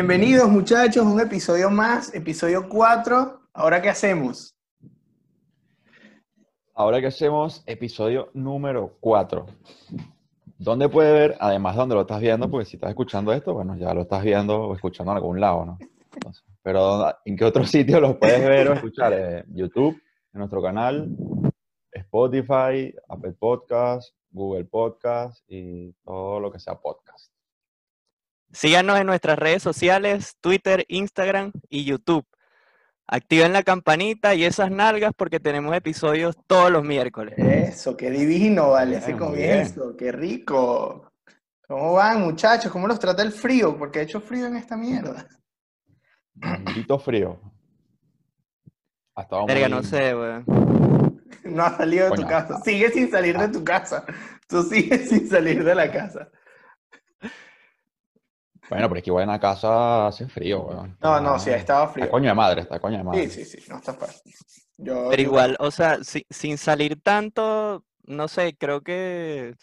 Bienvenidos muchachos, un episodio más, episodio 4. ¿Ahora qué hacemos? Ahora que hacemos episodio número 4. ¿Dónde puede ver? Además, ¿dónde lo estás viendo? Porque si estás escuchando esto, bueno, ya lo estás viendo o escuchando en algún lado, ¿no? Pero ¿en qué otro sitio los puedes ver o escuchar? Eh, YouTube, en nuestro canal, Spotify, Apple Podcast, Google Podcast y todo lo que sea podcast. Síganos en nuestras redes sociales, Twitter, Instagram y YouTube. Activen la campanita y esas nalgas porque tenemos episodios todos los miércoles. Eso, qué divino, vale, ese Bien, comienzo, qué rico. ¿Cómo van muchachos? ¿Cómo los trata el frío? Porque ha hecho frío en esta mierda. Maldito frío. Ha estado Verga, muy- no sé, weón. No has salido de tu casa. Sigue sin salir de tu casa. Tú sigues sin salir de la casa. Bueno, pero es que igual en la casa hace frío, weón. No, no, Está- sí, estaba Está frío. coño de madre, está coño de madre. Sí, sí, sí, no está fácil. Yo, Pero yo- igual, o sea, si- sin salir tanto, no sé, creo que,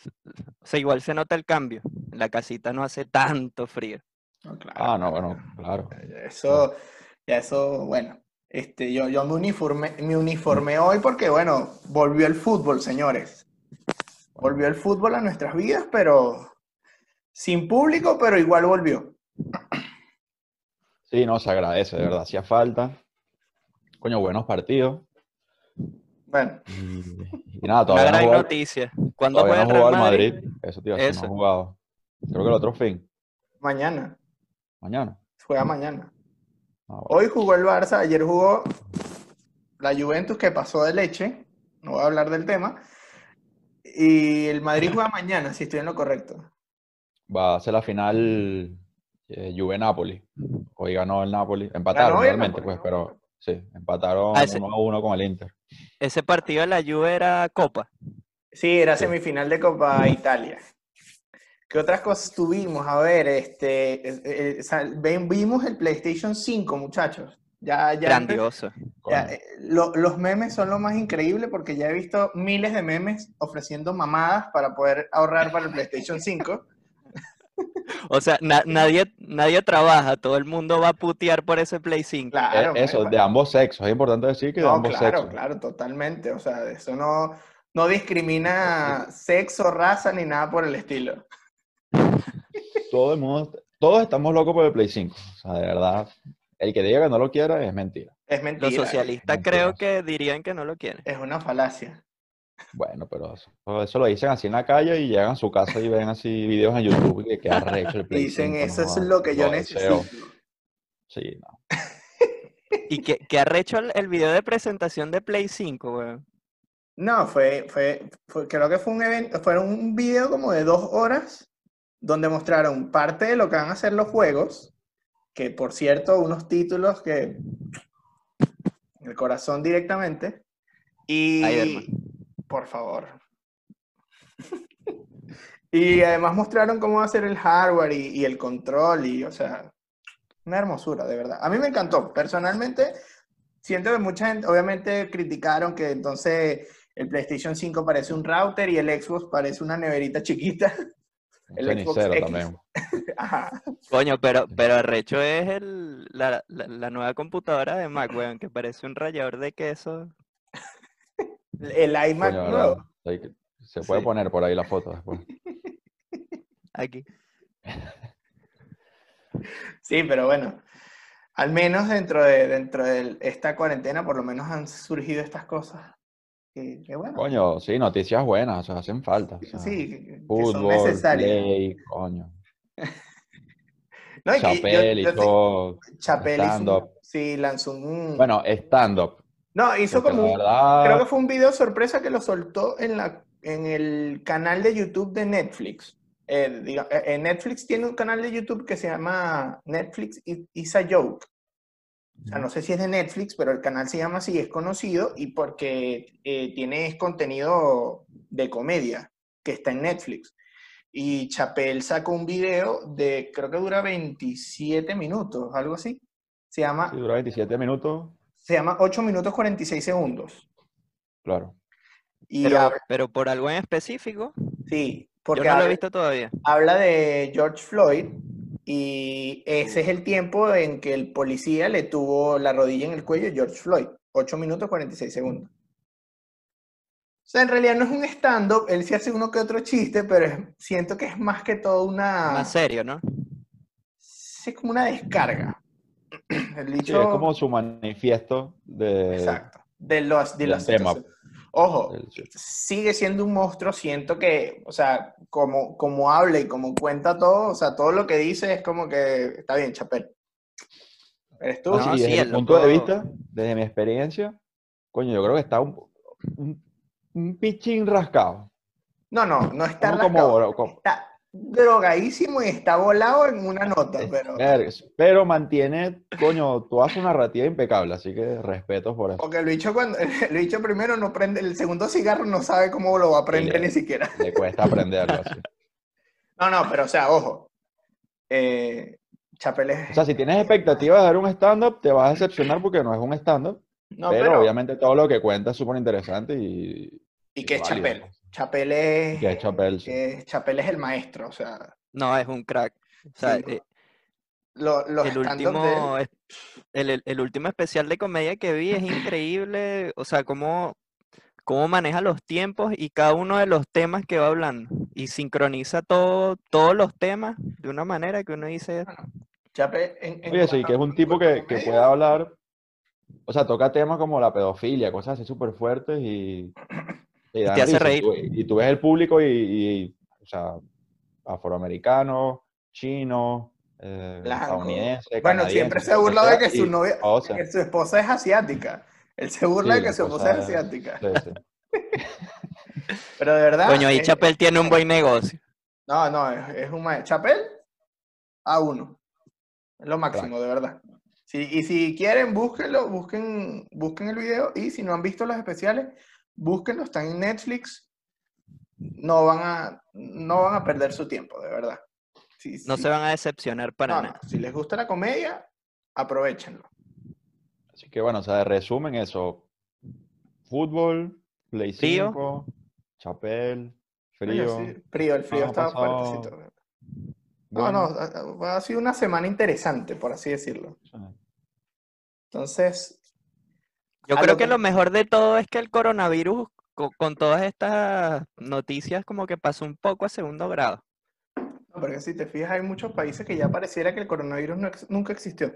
o sea, igual se nota el cambio. La casita no hace tanto frío. No, claro, Ah, no, bueno, claro. Eso, ya eso, bueno. Este, yo, yo me uniformé, me uniformé hoy porque, bueno, volvió el fútbol, señores. Volvió el fútbol a nuestras vidas, pero sin público, pero igual volvió. Sí, no, se agradece, de verdad, hacía falta. Coño, buenos partidos. Bueno, Y, y nada, Una todavía no gran jugó, noticia. ¿Cuándo juega no el Real Madrid? Madrid. Eso te iba a decir, no Eso. ha jugado. Creo que el otro fin, mañana, mañana. juega mañana. Ah, bueno. Hoy jugó el Barça, ayer jugó la Juventus que pasó de leche, no voy a hablar del tema, y el Madrid juega mañana, si estoy en lo correcto. Va a ser la final eh, Juve-Napoli. Hoy ganó el Napoli. Empataron realmente, Napoli, pues, ¿no? pero sí, empataron Ah, ese- 1 a 1 con el Inter. Ese partido de la Juve era Copa. Sí, era Sí. semifinal de Copa Italia. ¿Qué otras cosas tuvimos? A ver, este, eh, eh, sal- ven- vimos el PlayStation 5, muchachos. Ya, ya, Grandioso. ya, eh, lo- los memes son lo más increíble porque ya he visto miles de memes ofreciendo mamadas para poder ahorrar para el PlayStation 5. O sea, na- nadie, nadie trabaja, todo el mundo va a putear por ese Play 5. Claro, Eh, Eso, de ambos sexos. Es importante decir que de No, ambos claro, sexos. claro, totalmente. O sea, eso no, no discrimina sexo, raza ni nada por el estilo. Todo el mundo, todos estamos locos por el Play 5. O sea, de verdad, el que diga que no lo quiera es mentira. Es mentira. Los socialistas mentira. creo que dirían que no lo quieren. Es una falacia. Bueno, pero eso, eso lo dicen así en la calle y llegan a su casa y ven así videos en YouTube y que arrecho el Play Dicen, 5, eso no es lo que yo deseo". necesito. Sí, no. ¿Y qué, qué arrecho el, el video de presentación de Play 5, weón? No, fue, fue, fue- creo que fue un evento, fue un video como de dos horas donde mostraron parte de lo que van a hacer los juegos, que por cierto, unos títulos que el corazón directamente, y. por favor. y además mostraron cómo va a ser el hardware y, y el control, y o sea, una hermosura, de verdad. A mí me encantó, personalmente, siento que mucha gente, obviamente, criticaron que entonces el PlayStation 5 parece un router y el Xbox parece una neverita chiquita. El Xbox cenicero también. Ajá. Coño, pero, pero arrecho es el, la, la- la nueva computadora de Mac, weón, que parece un rallador de queso. El iMac Coño, nuevo. Se puede Sí. poner por ahí la foto después. Aquí. Sí, pero bueno, al menos dentro de, dentro de esta cuarentena, por lo menos han surgido estas cosas. Que, que bueno, Coño, sí, noticias buenas, o sea, hacen falta. o sea, sí, que, que son Fútbol, necesarias. play, coño. No, y que yo- Chapel y yo te- todo. Chapel hizo sí, lanzó un... Bueno, stand-up. No, hizo porque como verdad, Creo que fue un video sorpresa que lo soltó en, la, en el canal de YouTube de Netflix. Eh, eh, eh, Netflix tiene un canal de YouTube que se llama Netflix is a Joke. O sea, no sé si es de Netflix, pero el canal se llama así, es conocido y porque eh, tiene contenido de comedia que está en Netflix. Y Chapel sacó un video de, creo que dura 27 minutos, algo así. Se llama, sí, dura 27 minutos, se llama 8 minutos 46 segundos. claro. Y Pero, habla- pero por algo en específico, sí, yo porque no lo he habla, visto todavía. habla de George Floyd Y ese es el tiempo en que el policía le tuvo la rodilla en el cuello a George Floyd. 8 minutos 46 segundos. O sea, en realidad no es un stand-up, él sí hace uno que otro chiste, pero siento que es más que todo una... Más serio, ¿no? Sí, es como una descarga. El Sí, es como su manifiesto de, Exacto. De, los, de del las tema. Ojo, sigue siendo un monstruo. Siento que, o sea, como, como habla y como cuenta todo, o sea, todo lo que dice es como que está bien, Chapel. Eres tú. No, sí, desde el mi punto de vista, desde mi experiencia, coño, yo creo que está un, un, un pichín rascado. No, no, no está como- rascado. como- Está drogadísimo y está volado en una nota, pero... Pero mantiene, coño, toda su narrativa impecable, así que respetos por eso. Porque cuando el bicho primero no prende, el segundo cigarro no sabe cómo lo va a prender le- ni siquiera. Le cuesta aprenderlo así. No, no, pero o sea, ojo. Eh, Chapel es. O sea, si tienes expectativas de ver un stand-up, te vas a decepcionar porque no es un stand-up, no, pero, pero, obviamente todo lo que cuenta es súper interesante y, y que es válido, Chapel. Chapel es. que es Chapel el maestro, o sea, No, es un crack. O sea, Sí, eh, lo- los el de último, es- el, el- el último especial de comedia que vi es increíble. O sea, cómo, cómo maneja los tiempos y cada uno de los temas que va hablando. Y sincroniza todo, todos los temas de una manera que uno dice, Chapel en- en Oye, sí, cuanto que es un tipo que, que puede hablar, o sea, toca temas como la pedofilia, cosas así súper fuertes y, y te hace risa. reír. tú- Y, tú ves el público y, y, o sea, afroamericano, chino, eh, Bueno, siempre se burlado de que su novia, o sea, que su esposa es asiática. Él se burla Sí, de que su esposa es asiática. sí, sí. Pero de verdad. coño, ahí eh, Chapel tiene un buen negocio. No, no, es, es un maestro. Chapel, a uno. Es lo máximo, de verdad. Sí, y si quieren, búsquenlo, busquen, busquen el video. Y si no han visto los especiales, búsquenlo, están en Netflix. No van a, no van a perder su tiempo, de verdad. Sí, No sí. se van a decepcionar para No, no, nada. Si les gusta la comedia, aprovechenlo. Así que bueno, o sea, de resumen eso, fútbol, Play Frío. 5, Chapel, frío. sí, frío, el frío Ah, estaba pasado- fuertecito. No, no, bueno, ha, ha sido una semana interesante, por así decirlo. Entonces, Yo creo lo que que- lo mejor de todo es que el coronavirus, co- con, todas estas noticias, como que pasó un poco a segundo grado. no, porque si te fijas, hay muchos países que ya pareciera que el coronavirus no ex- nunca existió.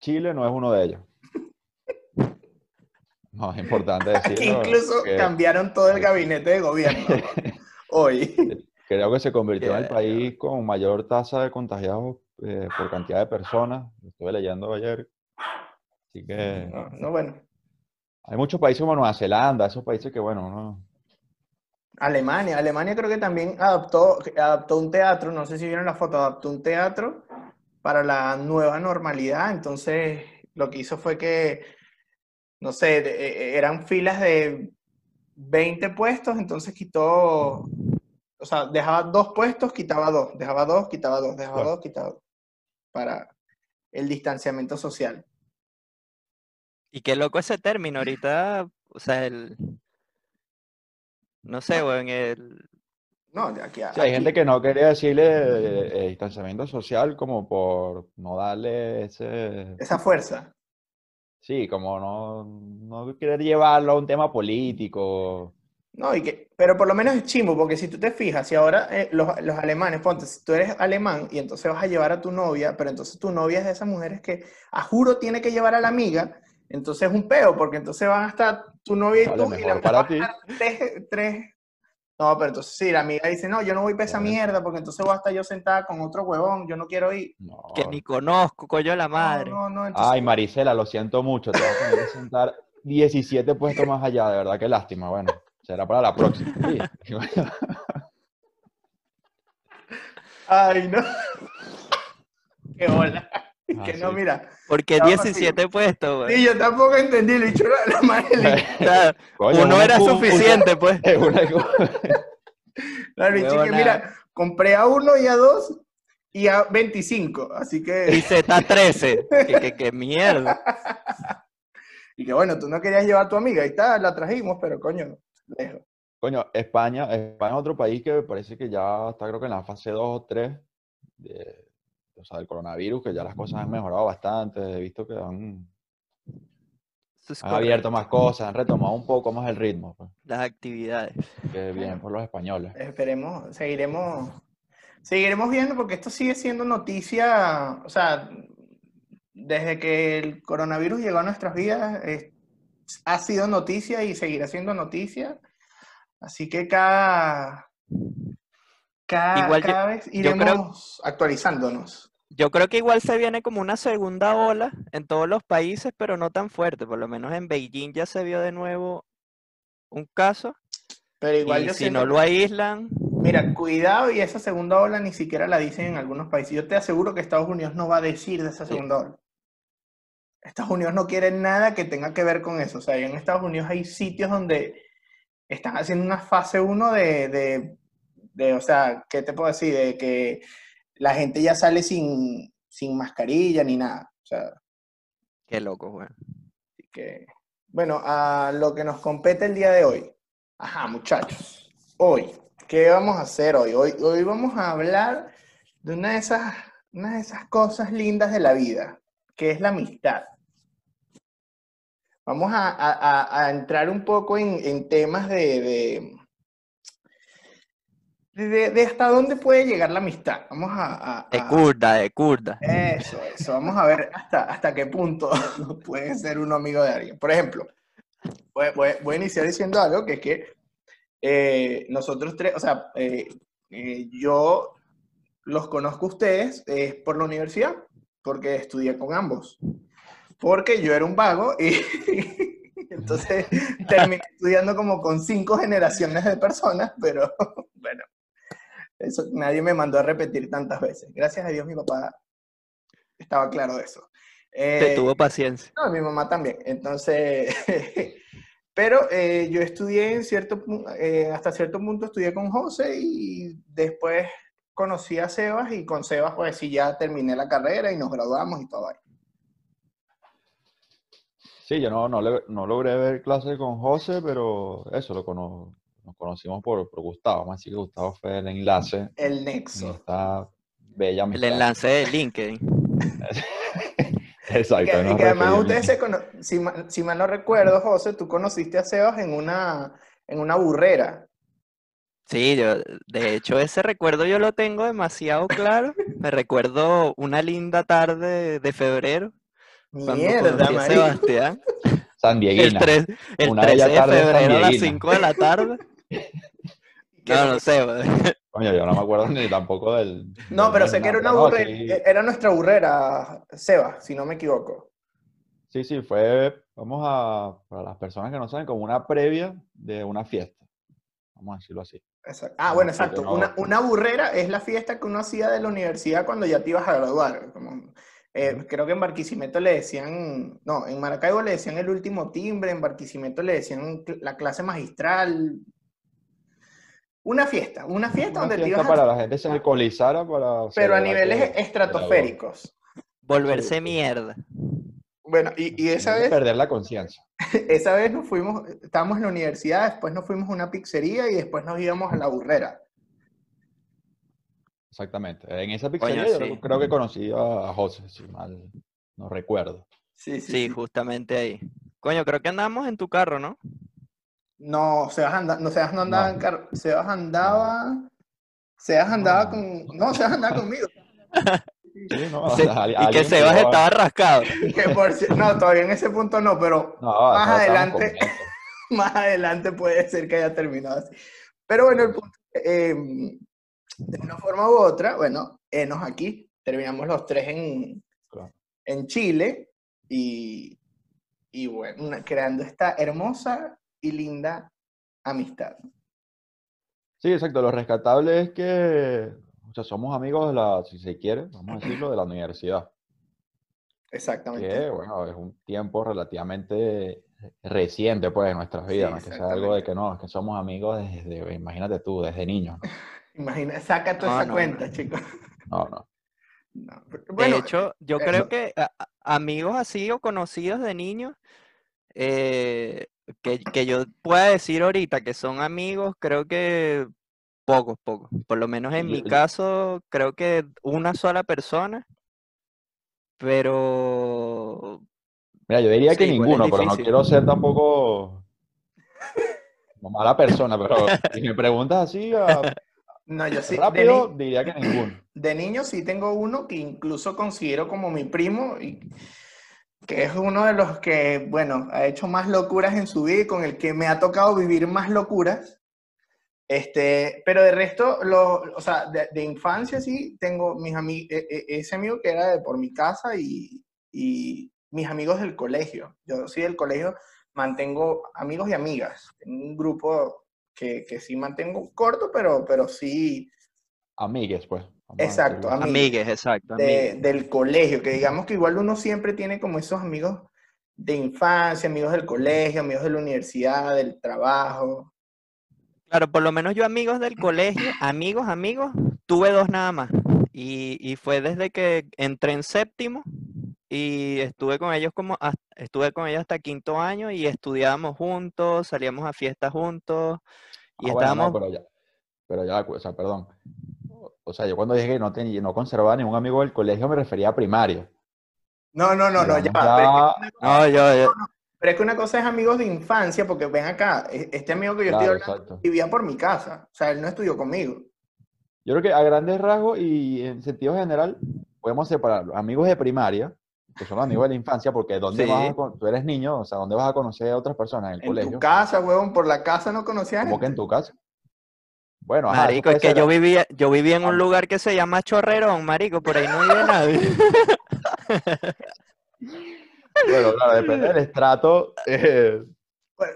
Chile no es uno de ellos. No, es importante Aquí decirlo. incluso que cambiaron todo el gabinete de gobierno hoy. creo que se convirtió en el país con mayor tasa de contagiados eh, por cantidad de personas. Lo Estuve leyendo ayer. Así que No, no, bueno. hay muchos países como Nueva Zelanda, esos países que, bueno, no. Alemania, Alemania creo que también adoptó, adoptó un teatro, no sé si vieron la foto, adoptó un teatro para la nueva normalidad. Entonces, lo que hizo fue que, no sé, de- eh, eran filas de 20 puestos, entonces quitó, o sea, dejaba dos puestos, quitaba dos, dejaba dos, quitaba dos, dejaba Claro. dos, quitaba dos, para el distanciamiento social. Y qué loco ese término ahorita, o sea, el... No sé, weón, el... No, de aquí a Sí, hay aquí- gente que no quería decirle eh, eh, distanciamiento social como por no darle ese... esa fuerza. Sí, como no, no querer llevarlo a un tema político. No, y que, pero por lo menos es chimbo, porque si tú te fijas, si ahora eh, los, los alemanes, ponte, si tú eres alemán y entonces vas a llevar a tu novia, pero entonces tu novia es de esas mujeres que a juro tiene que llevar a la amiga, entonces es un peo, porque entonces van a estar tu novia y Vale, tú, y la para ti. tres, tres- No, pero entonces sí, la amiga dice, no, yo no voy para esa mierda, porque entonces voy a estar yo sentada con otro huevón, yo no quiero ir. No. que ni conozco, coño la madre. no, no, entonces- Ay, Marisela, lo siento mucho, te vas a tener que sentar 17 puestos más allá, de verdad, qué lástima. Bueno, será para la próxima. Sí. Ay, no. Qué hola. Ah, que no, mira. Porque Estaba 17 puestos, weón. Sí, yo tampoco entendí, le dicho la, la madre. O sea, Coño, uno era suficiente, pues. Claro, y chique, mira, compré a uno y a dos y a 25, así Y que, Z13. Que, que, que mierda. y que bueno, tú no querías llevar a tu amiga, ahí está, la trajimos, pero coño, lejos. Coño, España, España es otro país que me parece que ya está creo que en la fase 2 o 3 de, o sea, del coronavirus, que ya las cosas han mejorado bastante, he visto que han, Eso es han abierto más cosas, han retomado un poco más el ritmo. Pues. Las actividades. Qué bien por los españoles. Esperemos, seguiremos, seguiremos viendo porque esto sigue siendo noticia, o sea, desde que el coronavirus llegó a nuestras vidas, es- ha sido noticia y seguirá siendo noticia. Así que cada, cada, Igual yo- cada vez yo creo- iremos actualizándonos. Yo creo que igual se viene como una segunda ola en todos los países, pero no tan fuerte. Por lo menos en Beijing ya se vio de nuevo un caso. Pero igual y yo si siento no lo aíslan, Mira, cuidado y esa segunda ola ni siquiera la dicen en algunos países. Yo te aseguro que Estados Unidos no va a decir de esa Sí. segunda ola. Estados Unidos no quiere nada que tenga que ver con eso. O sea, en Estados Unidos hay sitios donde están haciendo una fase 1 de, de, de, o sea, ¿qué te puedo decir? De que la gente ya sale sin, sin mascarilla ni nada. O sea, qué loco, güey. Así que, bueno, a lo que nos compete el día de hoy. Ajá, muchachos. Hoy, ¿qué vamos a hacer hoy? Hoy, hoy vamos a hablar de una de esas, una de esas cosas lindas de la vida, que es la amistad. Vamos a, a- a- entrar un poco en, en temas de, de, de- de hasta dónde puede llegar la amistad. Vamos a, a- De curda, de curda. eso, eso. Vamos a ver hasta, hasta qué punto puede ser uno amigo de alguien. Por ejemplo, voy, voy- voy a iniciar diciendo algo que es que eh, nosotros tres, o sea, eh, eh, yo los conozco a ustedes eh, por la universidad, porque estudié con ambos. Porque yo era un vago y entonces terminé estudiando como con cinco generaciones de personas, pero bueno, eso nadie me mandó a repetir tantas veces. Gracias a Dios mi papá estaba claro de eso. Te Eh, tuvo paciencia. no, mi mamá también. Entonces, pero eh, yo estudié en cierto, eh, hasta cierto punto estudié con José y después conocí a Sebas y con Sebas pues sí ya terminé la carrera y nos graduamos y todo ahí. Sí, yo no, no, no logré ver clases con José, pero eso, lo cono- nos conocimos por, por Gustavo. Vamos a decir que Gustavo fue el enlace El nexo. esta bella El enlace de LinkedIn. Y Exacto. que, nos y que además ustedes se cono- si, ma- si mal no recuerdo, José, tú conociste a Sebas en una, en una burrera. Sí, yo, de hecho, ese recuerdo yo lo tengo demasiado claro. Me recuerdo una linda tarde de febrero, cuando Mierda, marico. Sebastián. San El, Dieguina. 3, el Una 13 bella de febrero a las sandiaguina. 5 de la tarde. No, no- sé. Coño, yo no me acuerdo ni tampoco del. No, del pero sé que era una no, burrera, sí. era nuestra burrera, Sebas, si no me equivoco. Sí, sí, fue, vamos a, para las personas que no saben, como una previa de una fiesta. Vamos a decirlo así. Exacto. Ah, No, bueno, exacto. no- Una, una burrera es la fiesta que uno hacía de la universidad cuando ya te ibas a graduar. Como, eh, creo que en Barquisimeto le decían, no, en Maracaibo le decían el último timbre, en Barquisimeto le decían la clase magistral. Una fiesta, una fiesta Una donde te fiesta a- para la gente se alcoholizara para pero a niveles que- estratosféricos. Volverse Sí. mierda. Bueno, y, y esa vez, perder la conciencia. esa vez nos fuimos, estábamos en la universidad, después nos fuimos a una pizzería y después nos íbamos a la burrera. Exactamente. En esa pizzería yo sí. creo que conocí a a José, si mal no recuerdo. Sí, Sí, justamente ahí. Coño, creo que andamos en tu carro, ¿no? No, Sebas, anda, no, Sebas no andaba No. en carro. Sebas andaba. Sebas andaba con. No, Sebas andaba conmigo. Sí, no, y que Sebas llevaba- estaba rascado. Que por no, todavía en ese punto no, pero No, más adelante- más adelante puede ser que haya terminado así. Pero bueno, el punto, eh, de una forma u otra, bueno, enos aquí. Terminamos los tres en, Claro. en Chile y, y bueno, una- creando esta hermosa y linda amistad. Sí, exacto. Lo rescatable es que, o sea, somos amigos de la, si se quiere, vamos a decirlo, de la universidad. Exactamente. Que, bueno, es un tiempo relativamente reciente, pues, en nuestras vidas. Sí, no es que sea algo de que no, es que somos amigos desde, imagínate tú, desde niños. Imagina, saca toda No, esa no, cuenta, no. chicos. No, no. No, De hecho, yo eso. creo que a- amigos así o conocidos de niños, eh, que, que yo pueda decir ahorita que son amigos, creo que pocos, pocos. Por lo menos en mi caso, creo que una sola persona, pero Mira, yo diría que Sí, igual es ninguno, pero no quiero ser tampoco mala persona, pero si me preguntas así a- No, yo sí. de rápido, ni- diría que ninguno. De niño sí tengo uno que incluso considero como mi primo y que es uno de los que, bueno, ha hecho más locuras en su vida y con el que me ha tocado vivir más locuras. Este, pero de resto, lo, o sea, de, infancia sí tengo mis amigos, ese amigo que era de por mi casa y, y mis amigos del colegio. Yo sí del colegio mantengo amigos y amigas. Tengo un grupo que, que sí mantengo corto, pero, pero sí, Amigues, pues. Exacto, así. Amigues. exacto, de- amigues. del colegio, que digamos que igual uno siempre tiene como esos amigos de infancia, amigos del colegio, amigos de la universidad, del trabajo. Claro, por lo menos yo amigos del colegio, amigos, amigos, tuve dos nada más. Y, y fue desde que entré en séptimo y estuve con ellos como, estuve con ellos hasta quinto año y estudiábamos juntos, salíamos a fiestas juntos y Ah, bueno, no, estábamos... pero ya, pero ya, o sea, perdón. O sea, yo cuando dije que no, tenía, no conservaba ningún amigo del colegio me refería a primario. No, no, no, no, ya Digamos, va, pero es que ya- una cosa- No, yo, yo- pero es que una cosa es amigos de infancia, porque ven acá, e- este amigo que yo Claro, estoy hablando exacto. vivía por mi casa, o sea, él no estudió conmigo. Yo creo que a grandes rasgos y en sentido general podemos separar los amigos de primaria, que son los amigos de la infancia, porque ¿dónde vas a tú eres niño, o sea, ¿dónde vas a conocer a otras personas? En el En colegio. tu casa, huevón, por la casa no conocía ¿Cómo que en gente. tu casa? Bueno, ajá, marico, es que ser- yo vivía, yo vivía en un lugar que se llama Chorrerón, marico, por ahí no vive nadie. Bueno, claro, depende del estrato. eh,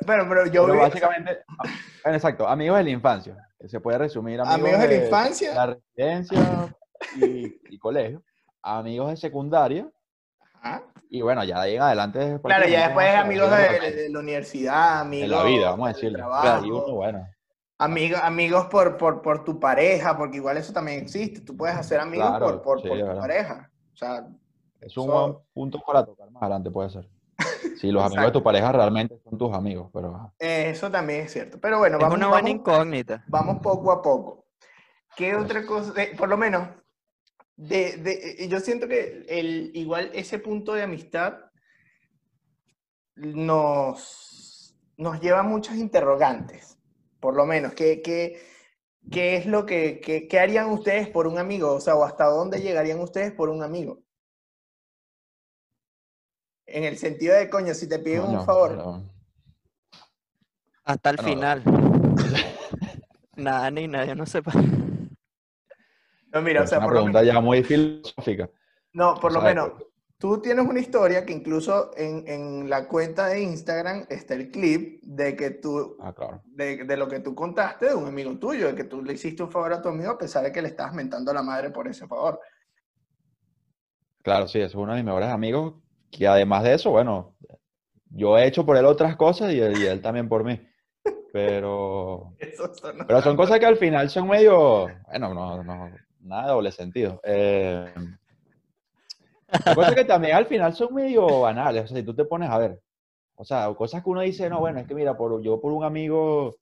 Bueno, pero yo pero viví- básicamente, ah, exacto, amigos de la infancia, se puede resumir amigos, amigos de la de infancia, la residencia y, y colegio, amigos de secundaria, ajá. y bueno, ya de ahí en adelante. Claro, ya después amigos de, de de la universidad, amigos la vida, vamos a decirlo. trabajo. Y uno, bueno, Amigos, amigos por, por, por tu pareja, porque igual eso también existe. Tú puedes hacer amigos Claro, por, por, sí, tu verdad. pareja. O sea, es un buen punto para tocar más adelante, puede ser. Si los amigos de tu pareja realmente son tus amigos, pero eso también es cierto. Pero bueno, Es vamos, una buena vamos, incógnita. vamos poco a poco. ¿Qué otra cosa? eh, por lo menos, de, de- eh, yo siento que el, igual ese punto de amistad nos, nos lleva a muchas interrogantes. Por lo menos, ¿qué, qué, qué es lo que qué- qué harían ustedes por un amigo? O sea, o hasta dónde llegarían ustedes por un amigo. En el sentido de, coño, si te piden un favor. Hasta el final. Nada ni nada, yo no sé. pa- No, mira, o es sea, una por lo pregunta menos- ya muy filosófica. No, por lo sea, menos, tú tienes una historia que incluso en, en la cuenta de Instagram está el clip de que tú, Ah, claro. de, de lo que tú contaste de un amigo tuyo, de que tú le hiciste un favor a tu amigo a pesar de que le estabas mentando a la madre por ese favor. Claro, sí, es uno de mis mejores amigos, que además de eso, bueno, yo he hecho por él otras cosas y él, y él también por mí. Pero, pero son cosas que al final son medio, bueno, no, no, nada de doble sentido. Eh, cosas que también al final son medio banales, o sea, si tú te pones a ver, o sea, cosas que uno dice, no, bueno, es que mira, por, yo por un amigo,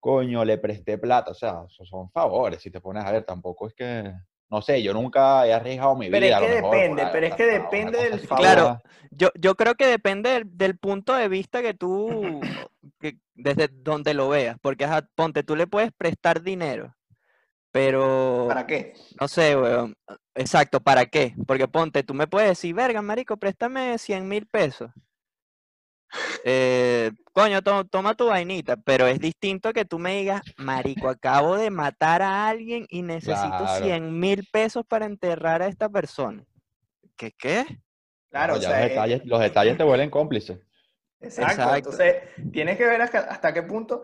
coño, le presté plata, o sea, son favores, si te pones a ver, tampoco es que, no sé, yo nunca he arriesgado mi vida. Pero es a lo que mejor, depende, pero es que depende del favor. Claro. Yo, yo creo que depende del, del punto de vista que tú, que- desde donde lo veas, porque ajá, ponte, tú le puedes prestar dinero, pero ¿Para qué? no sé, weón, exacto, ¿para qué? Porque ponte, tú me puedes decir, verga, marico, préstame 100 mil pesos. Eh, coño, to- toma tu vainita, pero es distinto que tú me digas, marico, acabo de matar a alguien y necesito Claro. 100 mil pesos para enterrar a esta persona. ¿Qué qué? Claro, No, o ya sea, los, eh, detalles, los detalles te vuelven cómplices. Exacto. Exacto. Entonces, tienes que ver hasta, hasta qué punto,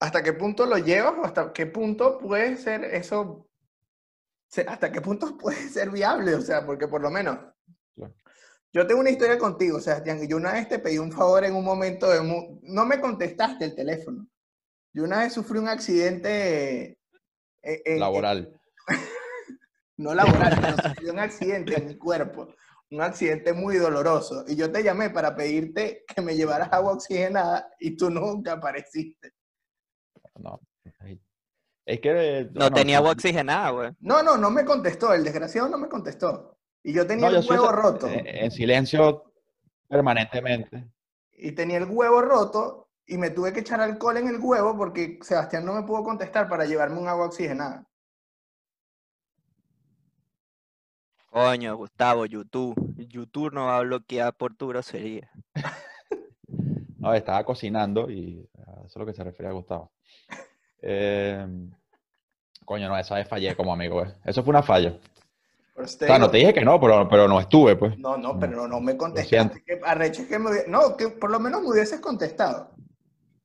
hasta qué punto lo llevas o hasta qué punto puede ser eso, hasta qué punto puede ser viable, o sea, porque por lo menos Claro. yo tengo una historia contigo, Sebastián, que yo una vez te pedí un favor en un momento de, mu- no me contestaste el teléfono. Yo una vez sufrí un accidente en- en- Laboral. no laboral, pero sufrí un accidente en mi cuerpo, un accidente muy doloroso. Y yo te llamé para pedirte que me llevaras agua oxigenada y tú nunca apareciste. No. Es que. No tenía agua oxigenada, güey. No, no, no me contestó. El desgraciado no me contestó. Y yo tenía no, el huevo roto. eh, En silencio permanentemente. Y tenía el huevo roto y me tuve que echar alcohol en el huevo porque Sebastián no me pudo contestar para llevarme un agua oxigenada. Coño, Gustavo, YouTube. YouTube no va a bloquear por tu grosería. No, estaba cocinando y eso es lo que se refiere a Gustavo. Eh, coño, no, esa vez fallé como amigo, güey. Eso fue una falla. Por eso O te sea, no te dije que no, pero, pero no estuve, pues. No, no, No, pero no me contestaste. Que arrecho que me No, que por lo menos me hubieses contestado.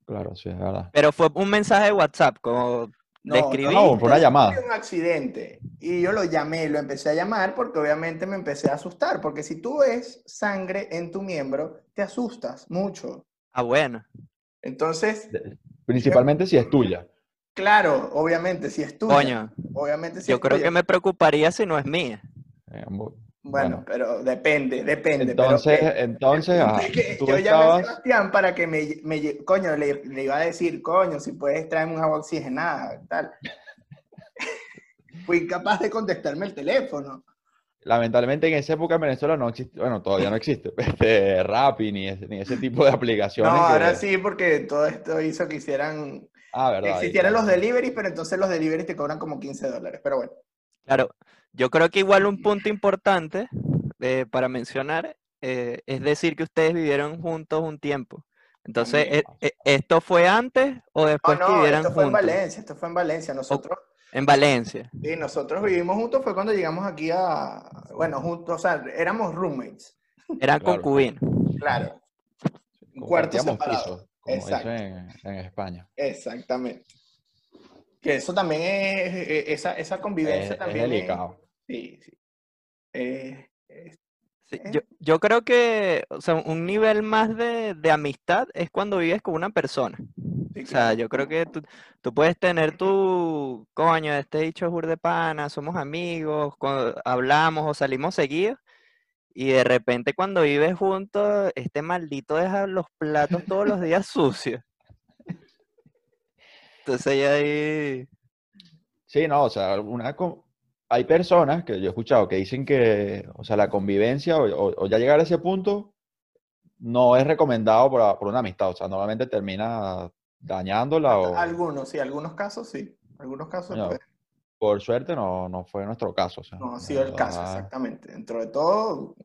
Claro, sí, es verdad. Pero fue un mensaje de WhatsApp, como No, le no, escribí. no, fue una llamada. tuve un accidente y yo lo llamé, lo empecé a llamar porque obviamente me empecé a asustar, porque si tú ves sangre en tu miembro, te asustas mucho. Ah, bueno. Entonces, Principalmente si es tuya. claro, obviamente si es tuya, Coño, obviamente si yo es creo tuya. que me preocuparía si no es mía. Eh, bu- Bueno, bueno. pero depende, depende. Entonces, entonces, ajá, es que tú yo llamé a estabas. Sebastián para que me, me coño, le, le iba a decir, coño, si puedes traerme un agua oxigenada, tal. Fui incapaz de contestarme el teléfono. Lamentablemente en esa época en Venezuela no existe, bueno, todavía no existe, este, Rappi ni ese, ni ese tipo de aplicaciones. No, que- ahora sí, porque todo esto hizo que hicieran, Ah, que verdad. existieran los deliveries, pero entonces los deliveries te cobran como 15 dólares. Pero bueno, Claro, yo creo que igual un punto importante eh, para mencionar eh, es decir que ustedes vivieron juntos un tiempo. Entonces, También, eh, ¿esto fue antes o no, después que no, vivieran esto fue en? Valencia, esto fue en Valencia. Nosotros, En Valencia. sí, nosotros vivimos juntos, fue cuando llegamos aquí a, bueno, juntos, o sea, éramos roommates, Eran Claro. concubinos. claro. Un cuarto separado. piso, como Exacto. en, en España. Exactamente. Que eso también es, esa, esa convivencia Es, también es- delicado. sí, sí. Eh, Sí, yo, yo creo que, o sea, un nivel más de, de amistad es cuando vives con una persona. Sí, O sea, claro. yo creo que tú, tú puedes tener tu, coño, este dicho es de pana, somos amigos, hablamos o salimos seguidos, y de repente cuando vives juntos, este maldito deja los platos todos los días sucios. Entonces ya ahí, Sí, no, o sea, una, hay personas que yo he escuchado que dicen que, o sea, la convivencia o, o- o ya llegar a ese punto no es recomendado por, por una amistad, o sea, normalmente termina dañándola o Algunos, sí, algunos casos sí. Algunos casos pues, por suerte no, no fue nuestro caso, o sea, no ha sido el caso, exactamente. Dentro de todo,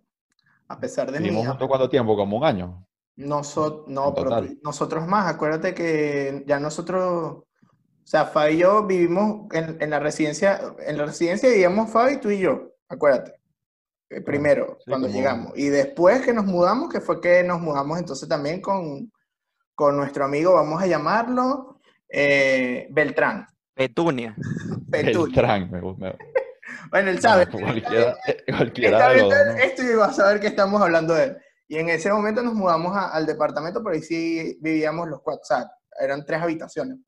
a pesar de Vivimos juntos cuánto tiempo, como un año. Noso- no, pero nosotros más, acuérdate que ya nosotros, o sea, Fabi y yo vivimos en, en la residencia, en la residencia vivíamos Fabi, tú y yo, acuérdate, eh, primero, sí, cuando como- llegamos. Y después que nos mudamos, que fue que nos mudamos entonces también con, con nuestro amigo, vamos a llamarlo, eh, Beltrán. petunia. Petunia. Beltrán, me, gu- me- Bueno, él sabe. bueno, cualquiera, cualquiera de los ¿no? esto va a saber que estamos hablando de él. Y en ese momento nos mudamos a- al departamento, pero ahí sí vivíamos los cuatro, o sea, eran tres habitaciones.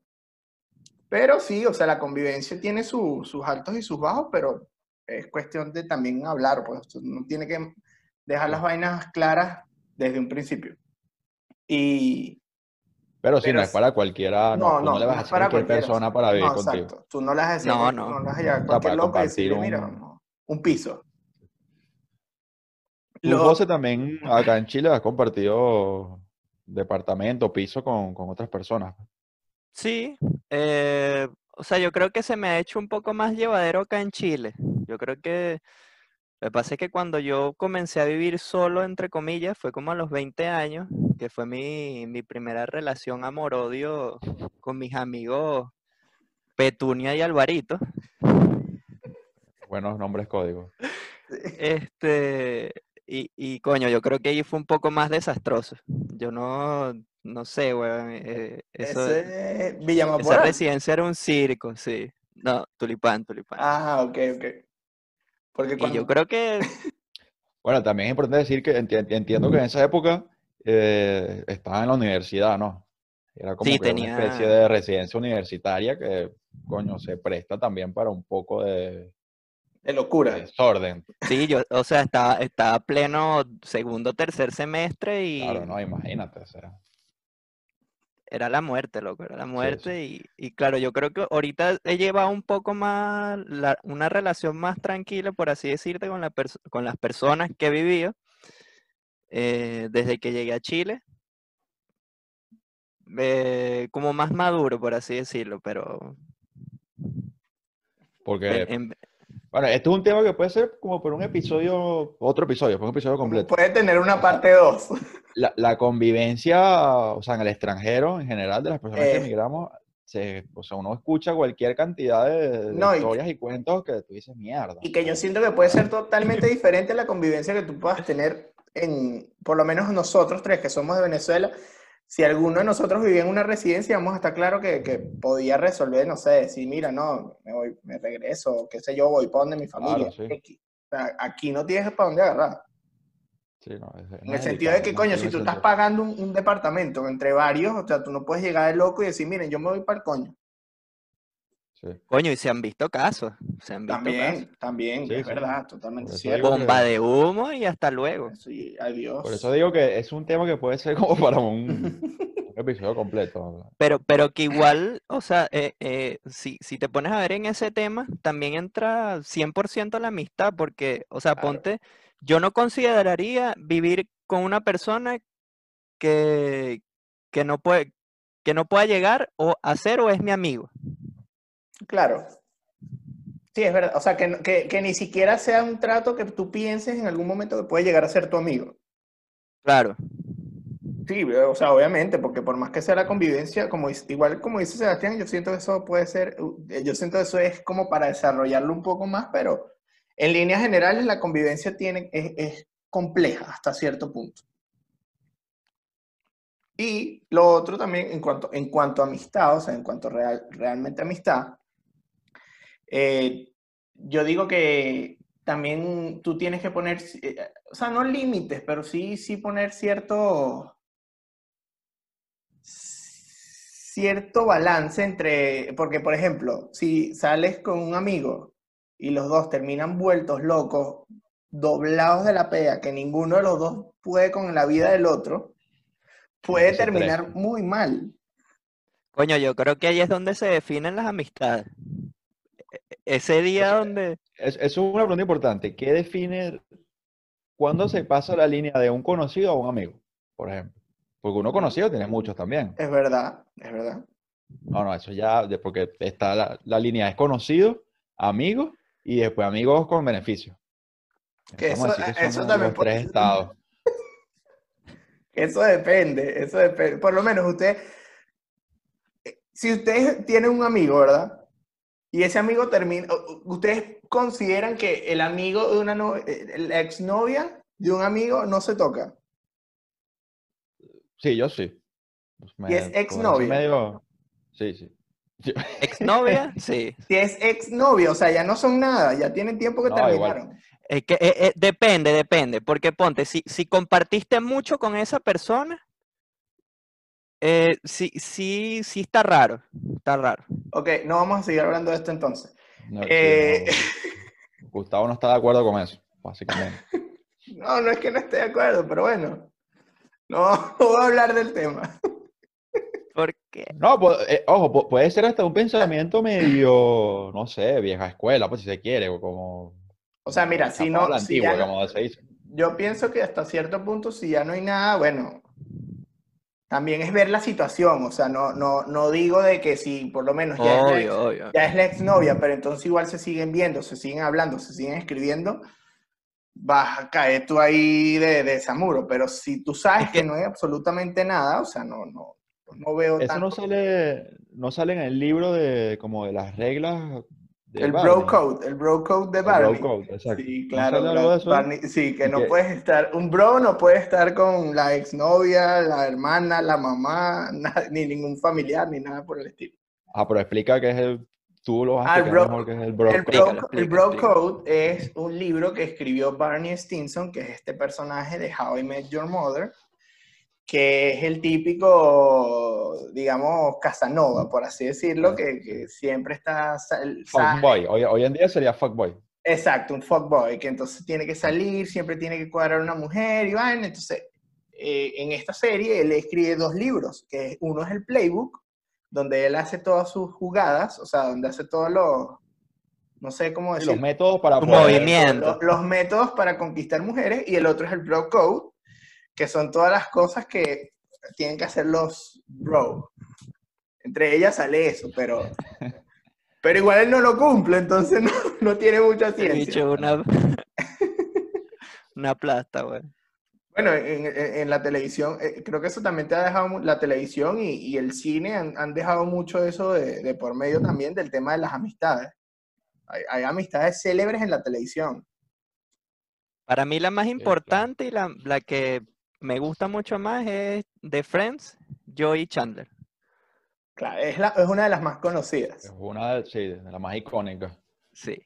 Pero sí, o sea, la convivencia tiene su- sus altos y sus bajos, pero es cuestión de también hablar, pues uno tiene que dejar las vainas claras desde un principio. Y Pero pero no es para cualquiera, no, no, tú no, no le vas no a decir a para cualquier persona para vivir no, contigo. exacto. Tú no las haces, No, no. no las haces a sea, cualquier para loco y compartir decirle, mira, un- no, un piso. Tú, Lo- José, también acá en Chile has compartido departamento, piso con, con otras personas. Sí, eh, o sea, yo creo que se me ha hecho un poco más llevadero acá en Chile. Yo creo que lo que pasa es que cuando yo comencé a vivir solo, entre comillas, fue como a los 20 años, que fue mi, mi primera relación amor-odio con mis amigos Petunia y Alvarito. Buenos nombres códigos. Este, y, y coño, yo creo que ahí fue un poco más desastroso. Yo no, no sé, weón, eh, eso, Ese es esa residencia era un circo, sí. No, Tulipán, Tulipán. Ah, ok, ok. Porque Y yo creo que Bueno, también es importante decir que enti- entiendo que en esa época eh, estaba en la universidad, ¿no? Era como Sí, que una especie de residencia universitaria que, coño, se presta también para un poco de De locura. desorden. sí, yo, o sea, estaba, estaba pleno segundo, tercer semestre y Claro, no, imagínate, o sea. Era la muerte, loco, era la sí. muerte. Y, y claro, yo creo que ahorita he llevado un poco más, la- una relación más tranquila, por así decirte, con, la pers- con las personas que he vivido eh, desde que llegué a Chile. Eh, como más maduro, por así decirlo, pero Porque, en- en- bueno, esto es un tema que puede ser como por un episodio, otro episodio, por un episodio completo. Puede tener una parte 2. La, la convivencia, o sea, en el extranjero, en general, de las personas que Eh. emigramos, se, o sea, uno escucha cualquier cantidad de, de No, y- historias y cuentos que tú dices, mierda. Y que yo siento que puede ser totalmente diferente la convivencia que tú puedas tener en, por lo menos nosotros tres que somos de Venezuela. Si alguno de nosotros vivía en una residencia, vamos a estar claro que, que podía resolver, no sé, decir, mira, no, me voy, me regreso, qué sé yo, voy para donde mi familia. sí. X. O sea, aquí no tienes para dónde agarrar. Sí, no, es- En no el sentido de que, no coño, si tú estás pagando un, un departamento entre varios, o sea, tú no puedes llegar de loco y decir, miren, yo me voy para el coño. Sí. coño, y se han visto casos, se han visto casos. También, también, Sí, es sí. verdad, totalmente cierto. Bomba de humo y hasta luego. Sí, adiós. Por eso digo que es un tema que puede ser como para un, un episodio completo. Pero, pero que igual, o sea, eh, eh, si, si te pones a ver en ese tema, también entra 100% la amistad, porque, o sea, Claro. ponte, yo no consideraría vivir con una persona que, que no puede, que no pueda llegar o hacer o es mi amigo. Claro. Sí, es verdad. O sea, que, que, que ni siquiera sea un trato que tú pienses en algún momento que puede llegar a ser tu amigo. Claro, Sí, o sea, obviamente, porque por más que sea la convivencia, como igual como dice Sebastián, yo siento que eso puede ser, uh, yo siento que eso es como para desarrollarlo un poco más, pero en líneas generales la convivencia tiene, es, es compleja hasta cierto punto. Y lo otro también, en cuanto, en cuanto a amistad, o sea, en cuanto real, realmente amistad, eh, yo digo que también tú tienes que poner, eh, o sea, no límites, pero sí, sí poner cierto, cierto balance entre, porque por ejemplo, si sales con un amigo y los dos terminan vueltos locos, doblados de la pea, que ninguno de los dos puede con la vida del otro, puede terminar muy mal. coño, yo creo que ahí es donde se definen las amistades. Ese día donde, Es, eso es una pregunta importante. ¿Qué define cuándo se pasa la línea de un conocido a un amigo, por ejemplo? Porque uno conocido tiene muchos también. Es verdad, es verdad. No, no, eso ya, porque está la, la línea es conocido, amigo y después amigos con beneficio. Que eso- que eso también puede tres estados. Eso depende, eso depende. Por lo menos usted, eh, si ustedes tienen un amigo, ¿verdad? Y ese amigo termina, ustedes consideran que el amigo de una novia, la exnovia de un amigo no se toca. Sí, yo sí. Pues ¿Y es exnovia? medio- Sí, sí. Yo- exnovia, sí. Si es exnovia, o sea, ya no son nada, ya tienen tiempo que No, igual. terminaron. Es que eh, eh, depende, depende, porque ponte, si, si compartiste mucho con esa persona, eh, sí, sí, sí está raro, está raro. Ok, no vamos a seguir hablando de esto entonces. no, Eh, no. Gustavo no está de acuerdo con eso, básicamente. No, no es que no esté de acuerdo, pero bueno, no, no voy a hablar del tema. Porque, No, pu- eh, ojo, pu- puede ser hasta un pensamiento medio, no sé, vieja escuela, pues si se quiere, o como... O sea, mira, si no, si ya no- como se dice. yo pienso que hasta cierto punto, si ya no hay nada, bueno, también es ver la situación. O sea, no, no, no digo de que si por lo menos ya, es la ex- obvio, obvio. ya es la exnovia, pero entonces igual se siguen viendo, se siguen hablando, se siguen escribiendo, vas a caer tú ahí de, de ese muro. Pero si tú sabes Es que no hay absolutamente nada, o sea, no, no, no veo Eso no tanto. sale, no sale en el libro de como de las reglas El Barney. bro code, el bro code de El bro Barney. code, exacto. Sí, ¿No claro. bro-? Barney- sí, que no que- puedes estar, un bro no puede estar con la exnovia, la hermana, la mamá, ni ningún familiar, ni nada por el estilo. Ah, pero explica qué es el, tú lo vas a Ah, el bro- mejor qué es el bro El bro, Explícalo, el explica, Bro explica. Code es un libro que escribió Barney Stinson, que es este personaje de How I Met Your Mother, que es el típico, digamos, Casanova, por así decirlo, que, que siempre está... Fuckboy. Hoy, hoy en día sería fuckboy. Exacto, un fuckboy, que entonces tiene que salir, siempre tiene que cuadrar una mujer y vaina. Entonces, eh, en esta serie él escribe dos libros, que uno es el Playbook, donde él hace todas sus jugadas, o sea, donde hace todos los, no sé cómo decir, los métodos para Un poder- movimiento. los, los métodos para conquistar mujeres, y el otro es el Bro Code, que son todas las cosas que tienen que hacer los bro. Entre ellas sale eso, pero, pero igual él no lo cumple, entonces no, no tiene mucha ciencia. bicho una, una plasta, güey. Bueno, en, en- en la televisión, eh, creo que eso también te ha dejado, la televisión y, y el cine han, han dejado mucho eso de, de por medio también del tema de las amistades. Hay, hay amistades célebres en la televisión. Para mí la más importante y la, la que me gusta mucho más es de Friends, Joey y Chandler. Claro, es, la- es una de las más conocidas. Es una de, sí, de las más icónicas. Sí.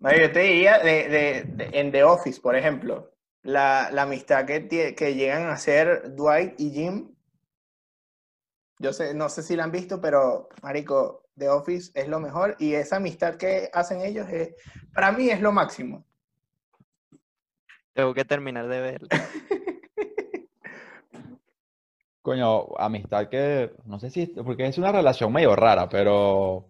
Yo te diría, de, de- de- en The Office, por ejemplo, la, la amistad que, que llegan a ser Dwight y Jim. Yo sé, no sé si la han visto, pero, marico, The Office es lo mejor y esa amistad que hacen ellos, es, para mí es lo máximo. Tengo que terminar de verlo. Coño, amistad que, no sé si, porque es una relación medio rara, pero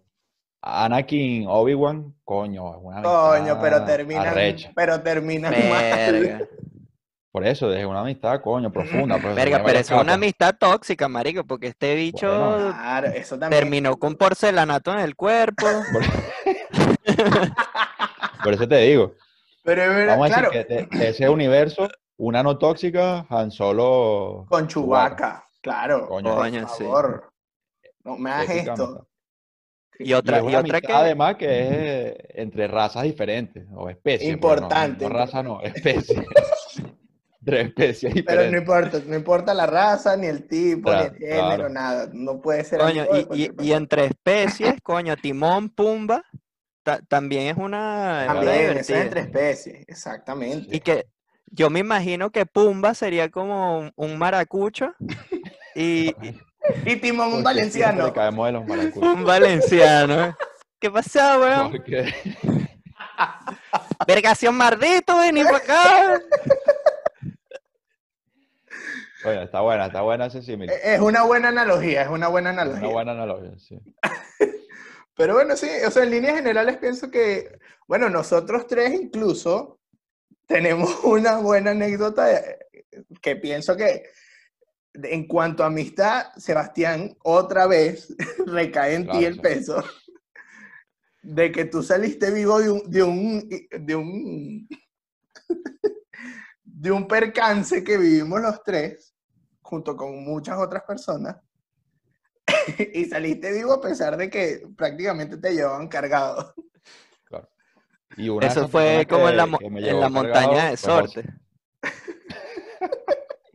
Anakin, Obi-Wan, coño, es una Coño, pero amistad terminan, arrecha. pero terminan Verga. mal. Por eso, es una amistad, coño, profunda. pues, Verga, pero es una amistad tóxica, marico, porque este bicho Bueno. Claro, eso también. terminó con porcelanato en el cuerpo. Por, por eso te digo. Pero es verdad, Vamos a decir claro, que de, de ese universo, una no tóxica, Han Solo. con Chewbacca, claro. Coño, por Coño, sí. favor. No me hagas esto. Y Y otra, es y otra que. además que es entre razas diferentes o especies. no- Importante, No, raza, no, especies. entre especies Pero no diferentes. importa, no importa la raza, ni el tipo, Claro, ni el género, claro. nada. No puede ser Coño, y, entre especies, coño, Timón, Pumba, ta- también es una. es una También, es entre especies, exactamente. Y que yo me imagino que Pumba sería como un, un maracucho y, y Timón, un valenciano. le caemos de los maracuchos. un valenciano. ¿Qué pasa, weón? Porque Vergación mardito, vení para acá. Oye, está buena, está buena ese símil. Eh, Es una buena analogía, es una buena Es analogía. Una buena analogía, sí. Pero bueno, sí, o sea, en líneas generales pienso que, bueno, nosotros tres incluso tenemos una buena anécdota eh, que pienso que en cuanto a amistad, Sebastián, otra vez recae en ti el sí. peso de que tú saliste vivo de un, de un, de un, de un percance que vivimos los tres, junto con muchas otras personas, y saliste vivo a pesar de que prácticamente te llevaban cargado. Claro. Y una de Eso fue como en la, en montaña cargado de. Sorte.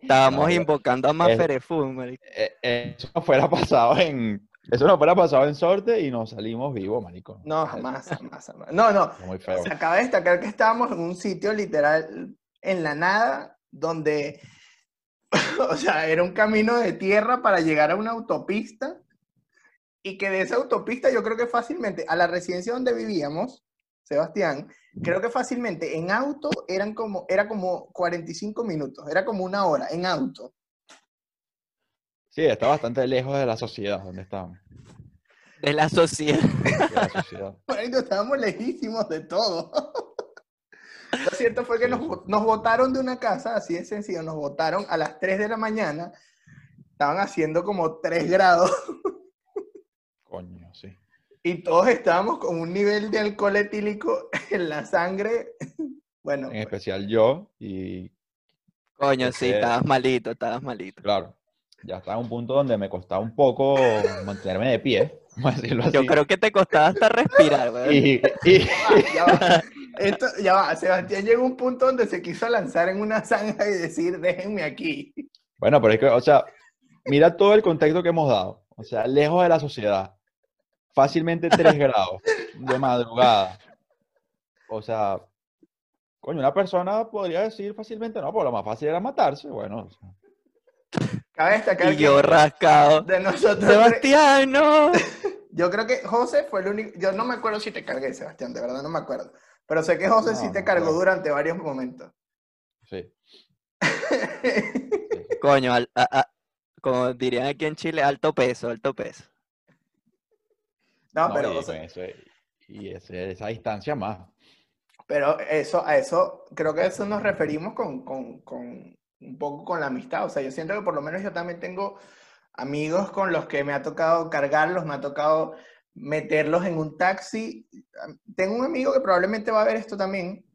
Estábamos No, invocando a Maferefú, marico. Eh, eh, Eso no fuera pasado en. Eso no fuera pasado en sorte y nos salimos vivos, marico. No, jamás, jamás, jamás. No, no. Muy feo. Se acaba de destacar que estábamos en un sitio literal en la nada, donde, o sea, era un camino de tierra para llegar a una autopista y que de esa autopista yo creo que fácilmente a la residencia donde vivíamos, Sebastián, creo que fácilmente en auto eran como, era como 45 minutos, era como una hora en auto. Sí, está bastante lejos de la sociedad donde estábamos. De la sociedad. de la sociedad. Estábamos lejísimos de todo. Lo cierto fue que nos, nos botaron de una casa, así de sencillo, nos botaron a las 3 de la mañana. Estaban haciendo como 3 grados Coño, sí. Y todos estábamos con un nivel de alcohol etílico en la sangre. Bueno, En especial yo y Coño, sí, Porque- estabas malito, estabas malito. claro, ya estaba en un punto donde me costaba un poco mantenerme de pie, vamos a decirlo así. Yo creo que te costaba hasta respirar, weón. Y, y- ya va. Esto, ya va. Sebastián llegó a un punto donde se quiso lanzar en una zanja y decir, déjenme aquí. bueno, pero es que, o sea, mira todo el contexto que hemos dado. O sea, lejos de la sociedad, fácilmente 3 grados de madrugada. O sea, coño, una persona podría decir fácilmente no, porque lo más fácil era matarse. Bueno, o sea, Cabe destacar Y que yo rascado. de nosotros Sebastián, no. Yo creo que José fue el único. Yo no me acuerdo si te cargué, Sebastián, de verdad no me acuerdo. Pero sé que José sí te no cargó durante varios momentos. sí. Coño, al- a- a- como dirían aquí en Chile, alto peso, alto peso. No, No, pero, y o sea, eso- y ese- esa distancia más. pero eso, a eso, creo que a eso nos referimos con, con, con un poco con la amistad. O sea, yo siento que por lo menos yo también tengo amigos con los que me ha tocado cargarlos, me ha tocado meterlos en un taxi. Tengo un amigo que probablemente va a ver esto también,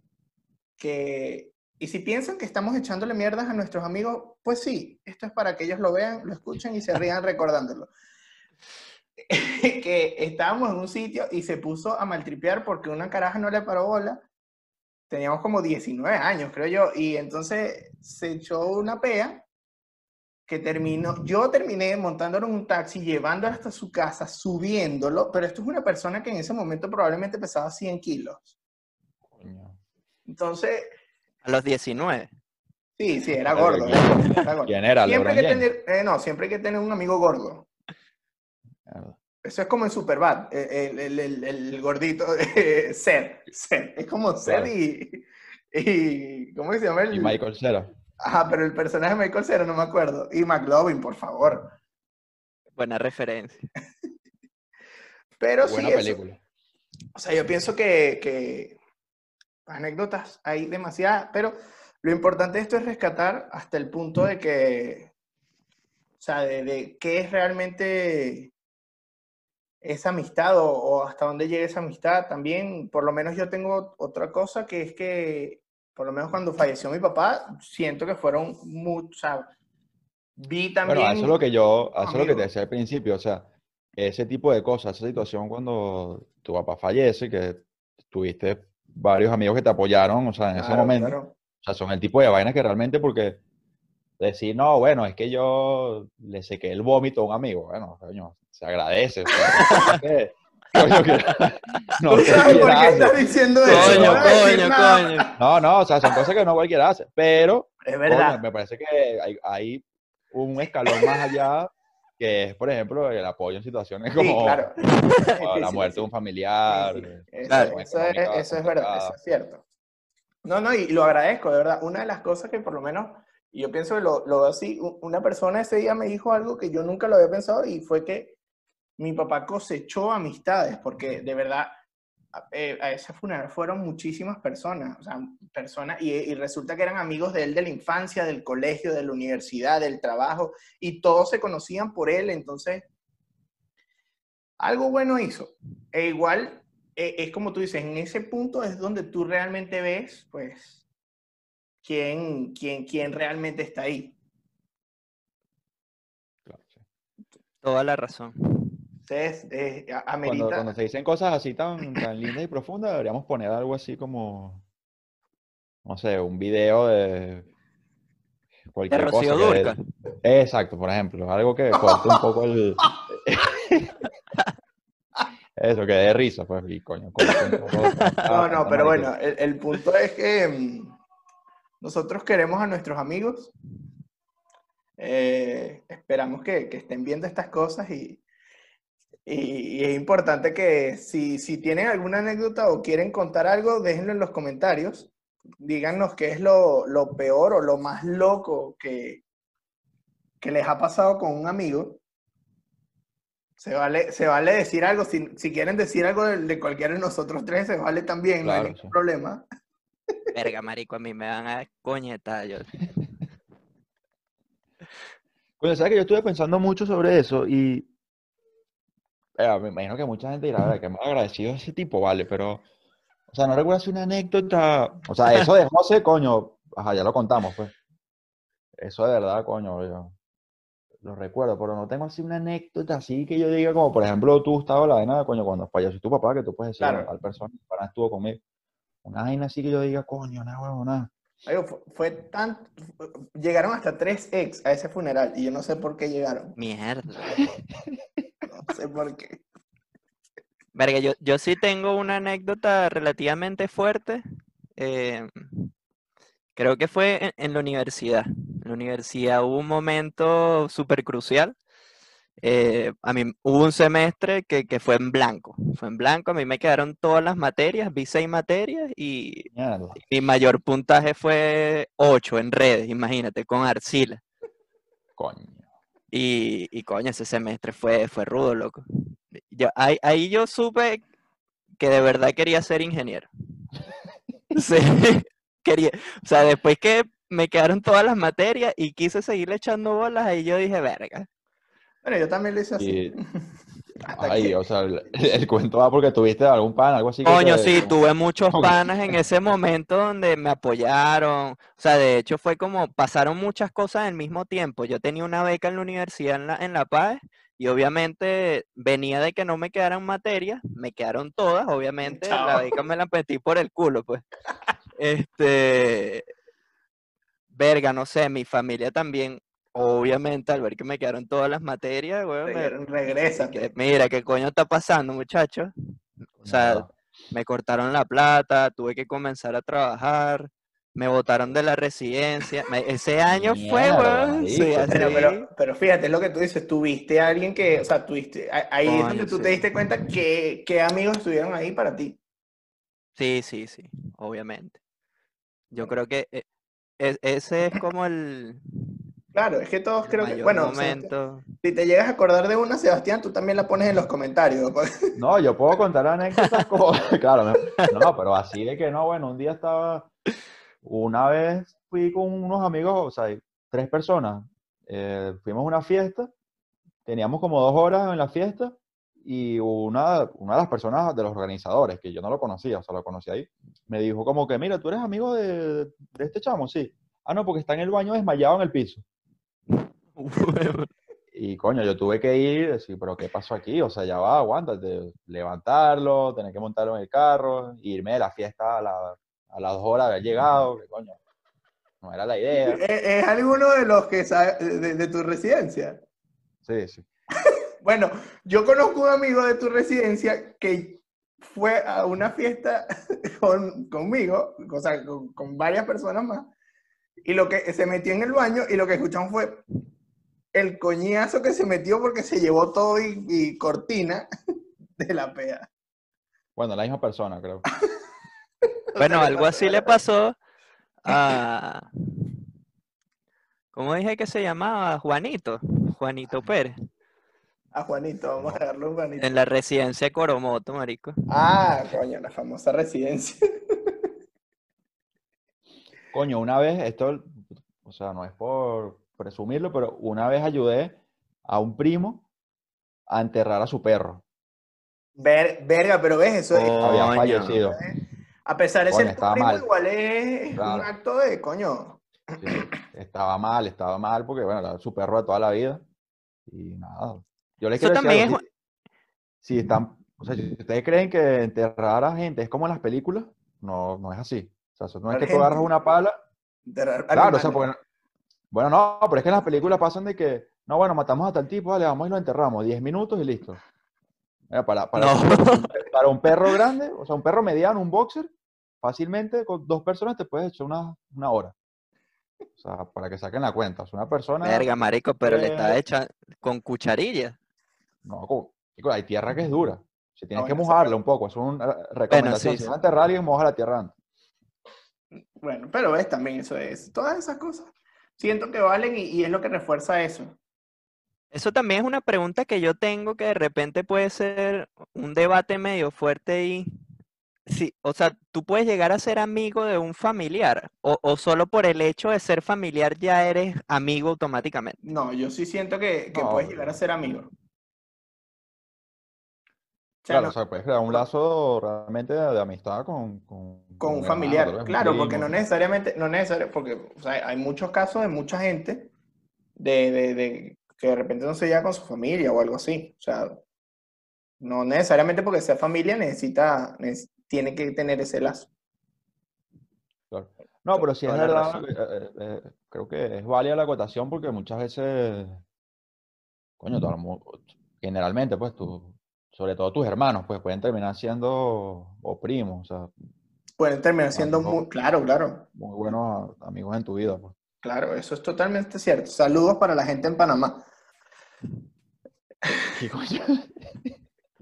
que, y si piensan que estamos echándole mierdas a nuestros amigos, pues sí, esto es para que ellos lo vean, lo escuchen y se rían recordándolo. que estábamos en un sitio y se puso a maltripear porque una caraja no le paró bola. Teníamos como 19 años, creo yo, y entonces se echó una pea que terminó, yo terminé montándolo en un taxi, llevándolo hasta su casa, subiéndolo, pero esto es una persona que en ese momento probablemente pesaba 100 kilos. Entonces, A los 19. sí, sí, era gordo. ¿quién- era gordo. ¿Quién era? Siempre hay que tener, eh, no, siempre hay que tener un amigo gordo. Eso es como en Superbad, el, el, el, el gordito Seth, Seth. Es como Claro. y, y. ¿Cómo se llama? El, Y Michael Cera. Ajá, pero el personaje de Michael Cera no me acuerdo. Y McLovin, por favor. Buena referencia. Pero Buena sí, eso- película. o sea, yo pienso que, que anécdotas hay demasiadas, pero lo importante de esto es rescatar hasta el punto de que, o sea, de, de qué es realmente esa amistad o, o hasta dónde llega esa amistad. También, por lo menos yo tengo otra cosa que es que, por lo menos cuando falleció mi papá, siento que fueron muchos, o sea, vi también... Bueno, eso es lo que yo, eso es lo que te decía al principio, o sea, ese tipo de cosas, esa situación cuando tu papá fallece, que tuviste varios amigos que te apoyaron, o sea, en ese Claro, momento, claro. o sea, son el tipo de vainas que realmente porque decir, no, bueno, es que yo le sequé el vómito a un amigo, bueno, coño, se agradece, coño, que no ¿Tú sabes por qué estás diciendo eso? Coño, decir coño, nada. coño. No, no, o sea, son cosas que no cualquiera hace, pero Es Coño, verdad. me parece que hay, hay un escalón más allá que es, por ejemplo, el apoyo en situaciones Sí, como, claro. como la Sí, muerte sí, de un familiar. sí, sí. Eso, Claro. eso es, eso es verdad, eso es cierto. No, no, y lo agradezco, de verdad. Una de las cosas que por lo menos, y yo pienso que lo, lo así, una persona ese día me dijo algo que yo nunca lo había pensado y fue que mi papá cosechó amistades, porque de verdad a, eh, ese funeral fueron muchísimas personas, personas, y, resulta que eran amigos de él de la infancia, del colegio, de la universidad, del trabajo, y todos se conocían por él, entonces algo bueno hizo. E igual, eh, es como tú dices, en ese punto es donde tú realmente ves, pues, quién, quién, quién realmente está ahí. Claro, sí. Toda la razón. Entonces, eh, Cuando, se dicen cosas así tan, tan lindas y profundas, deberíamos poner algo así como, no sé, un video de De cualquier Rocío cosa. Dúrcal. Exacto, por ejemplo, algo que corte un poco el... Eso, que dé risa, pues, y coño, corte un poco No, no, pero bueno, el, el punto es que mm, nosotros queremos a nuestros amigos. Eh, esperamos que, que estén viendo estas cosas y, y- y es importante que si, si tienen alguna anécdota o quieren contar algo, déjenlo en los comentarios. Díganos qué es lo, lo peor o lo más loco que, que les ha pasado con un amigo. Se vale, se vale decir algo, si, si quieren decir algo de, de cualquiera de nosotros tres, se vale también, no hay ningún sí. problema. Verga, marico, a mí me van a coñetar. Yo. Coño, ¿sabes que yo estuve pensando mucho sobre eso y eh, me imagino que mucha gente dirá, "Verga, que me agradecido a ese tipo, vale, pero, o sea, no recuerdo así una anécdota, o sea, eso de José, coño, ajá, ya lo contamos, pues. Eso de verdad, coño, yo lo recuerdo, pero no tengo así una anécdota así que yo diga, como por ejemplo, tú, Gustavo, la vaina, coño, cuando falleció tu papá, que tú puedes decir, Claro. tal persona, para estuvo conmigo. Una vaina así que yo diga, coño, nada, huevo, nada. Amigo, fu- fue tan... Llegaron hasta tres ex a ese funeral y yo no sé por qué llegaron. Mierda. No sé por qué. Verga, yo, yo sí tengo una anécdota relativamente fuerte. eh, creo que fue en, en la universidad. En la universidad hubo un momento súper crucial. Eh, a mí hubo un semestre que, que fue en blanco. Fue en blanco, a mí me quedaron todas las materias, vi seis materias y Mierda. mi mayor puntaje fue 8 en redes, imagínate, con Arcila. Coño. Y, y coño, ese semestre fue, fue rudo, loco. Yo, ahí, ahí yo supe que de verdad quería ser ingeniero. Sí, quería. O sea, después que me quedaron todas las materias y quise seguirle echando bolas, ahí yo dije, verga. Bueno, yo también lo hice así. Y- Ay, que- o sea, el, el cuento va porque tuviste algún pan, algo así. que Coño, te- sí, tuve muchos panas en ese momento donde me apoyaron. O sea, de hecho fue como pasaron muchas cosas al mismo tiempo. Yo tenía una beca en la universidad en La, en la Paz y obviamente venía de que no me quedaran materias, me quedaron todas, obviamente la beca me la metí por el culo, pues. Este, verga, no sé, mi familia también, obviamente al ver que me quedaron todas las materias, weón, me- Re- Regrésate. que, mira, ¿qué coño está pasando, muchachos? O sea, me cortaron la plata, tuve que comenzar a trabajar, me botaron de la residencia. me- ese año fue, weón. Sí. Bueno, pero, pero fíjate, es lo que tú dices, tuviste a alguien que, o sea, tuviste, ahí es donde tú sí. te diste cuenta que, que amigos estuvieron ahí para ti. sí, sí, sí, obviamente. Yo creo que eh, e- ese es como el, Claro, es que todos el creo que, bueno, momento. si te llegas a acordar de una, Sebastián, tú también la pones en los comentarios. No, yo puedo contar anécdotas como, claro, me- no, pero así de que no, bueno, un día estaba, una vez fui con unos amigos, o sea, tres personas, eh, fuimos a una fiesta, teníamos como dos horas en la fiesta y una, una de las personas de los organizadores, que yo no lo conocía, o sea, lo conocí ahí, me dijo como que, mira, tú eres amigo de, de este chamo, sí. Ah, no, porque está en el baño desmayado en el piso. Y coño, yo tuve que ir y decir, pero ¿qué pasó aquí? O sea, ya va, aguántate, levantarlo, tener que montarlo en el carro, irme de la fiesta a, la- a las dos horas de haber llegado, que coño, no era la idea. ¿Es, es alguno de los que sabe de, de tu residencia? Sí, sí. Bueno, yo conozco un amigo de tu residencia que fue a una fiesta con, conmigo, o sea, con, con varias personas más, y lo que se metió en el baño y lo que escuchamos fue el coñazo que se metió porque se llevó todo y, y cortina de la pea. Bueno, la misma persona, creo. Bueno, algo así le pasó a... ¿Cómo dije que se llamaba? Juanito. Juanito Pérez. A Juanito, vamos a darle un Juanito. En la residencia de Coromoto, marico. Ah, coño, la famosa residencia. Coño, una vez, esto, o sea, no es por presumirlo, pero una vez ayudé a un primo a enterrar a su perro. Ver- verga, pero ves, eso es- Había Coño. fallecido. a pesar de Coño, ser tu primo, mal. igual es un acto de coño. Sí, estaba mal, estaba mal, porque bueno, era su perro de toda la vida. Y nada. Yo les Eso quiero decir también algo, si, si están, o sea, si ustedes creen que enterrar a gente es como en las películas, no, no es así. O sea, eso no es que tú agarras una pala, enterrar claro, o sea, animales. porque, no- bueno, no, pero es que en las películas pasan de que, no, bueno, matamos a tal tipo, vale, vamos y lo enterramos, 10 minutos y listo. Mira, para, para, No. para un perro grande, o sea, un perro mediano, un boxer, fácilmente con dos personas te puedes echar una, una hora. O sea, para que saquen la cuenta. O sea, una persona. Verga, marico, pero le está eh, hecha con cucharilla. No, hay tierra que es dura. Si tienes que bueno, eso mojarla un poco, es una recomendación. sí, si sí. vas a enterrar a alguien, moja la tierra antes. Bueno, pero ves también eso es. Todas esas cosas siento que valen y, y es lo que refuerza eso. Eso también es una pregunta que yo tengo que de repente puede ser un debate medio fuerte y sí, o sea, tú puedes llegar a ser amigo de un familiar o, o solo por el hecho de ser familiar ya eres amigo automáticamente. No, yo sí siento que, que No, puedes llegar a ser amigo. Claro, no- o sea, puedes crear un lazo realmente de, de amistad con, con, con un familiar. Claro, porque no necesariamente, no necesariamente, porque o sea, hay muchos casos de mucha gente de, de- de que de repente no se lleva con su familia o algo así. O sea, no necesariamente porque sea familia necesita, neces- tiene que tener ese lazo. Claro. No, pero sí es verdad, eh, eh, eh, creo que es válida la acotación porque muchas veces, coño, generalmente, pues, tú, sobre todo tus hermanos, pues, pueden terminar siendo, o primos, o sea, Pueden terminar siendo muy, claro, claro, muy buenos amigos en tu vida, pues. claro, eso es totalmente cierto. Saludos para la gente en Panamá. ¿Qué coño?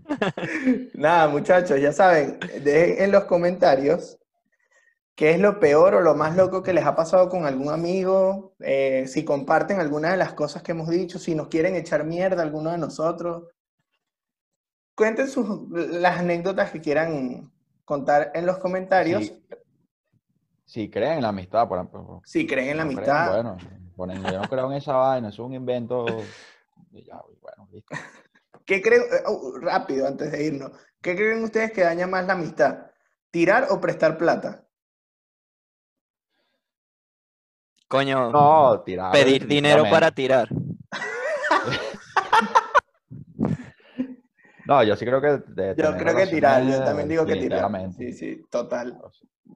Nada, muchachos, ya saben, dejen en los comentarios ¿Qué es lo peor o lo más loco que les ha pasado con algún amigo? Eh, si comparten alguna de las cosas que hemos dicho, si nos quieren echar mierda alguno de nosotros. Cuenten sus, las anécdotas que quieran contar en los comentarios. Si, si creen en la amistad, por ejemplo. Si creen en la No creen, amistad. bueno, ponen, yo no creo en esa vaina, es un invento. y ya, bueno, listo. ¿Qué creen, eh, oh, rápido antes de irnos, ¿qué creen ustedes que daña más la amistad? ¿Tirar o prestar plata? Coño, No, tirar. pedir dinero para tirar. No, yo sí creo que. de Yo creo que tirar, yo también digo que tirar. Sí, sí, total.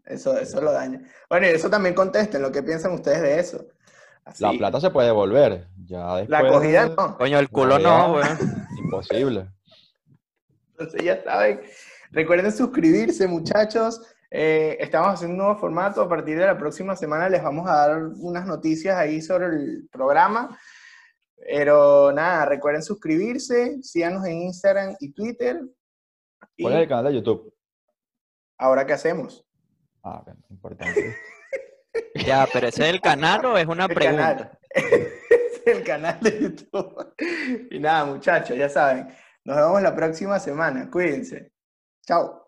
Eso, eso lo daña. Bueno, y eso también contesten lo que piensan ustedes de eso. Así. La plata se puede devolver. Ya después. La acogida no. Coño, el culo no, weón. Imposible. Entonces ya saben. Recuerden suscribirse, muchachos. Eh, estamos haciendo un nuevo formato. A partir de la próxima semana les vamos a dar unas noticias ahí sobre el programa. Pero nada, recuerden suscribirse, síganos en Instagram y Twitter. Y ¿Cuál es el canal de YouTube? ahora, ¿qué hacemos? Ah, bien, importante. Ya, pero ese es el canal o es una El pregunta. canal. Es el canal de YouTube. Y nada, muchachos, ya saben. Nos vemos la próxima semana. Cuídense. Chao.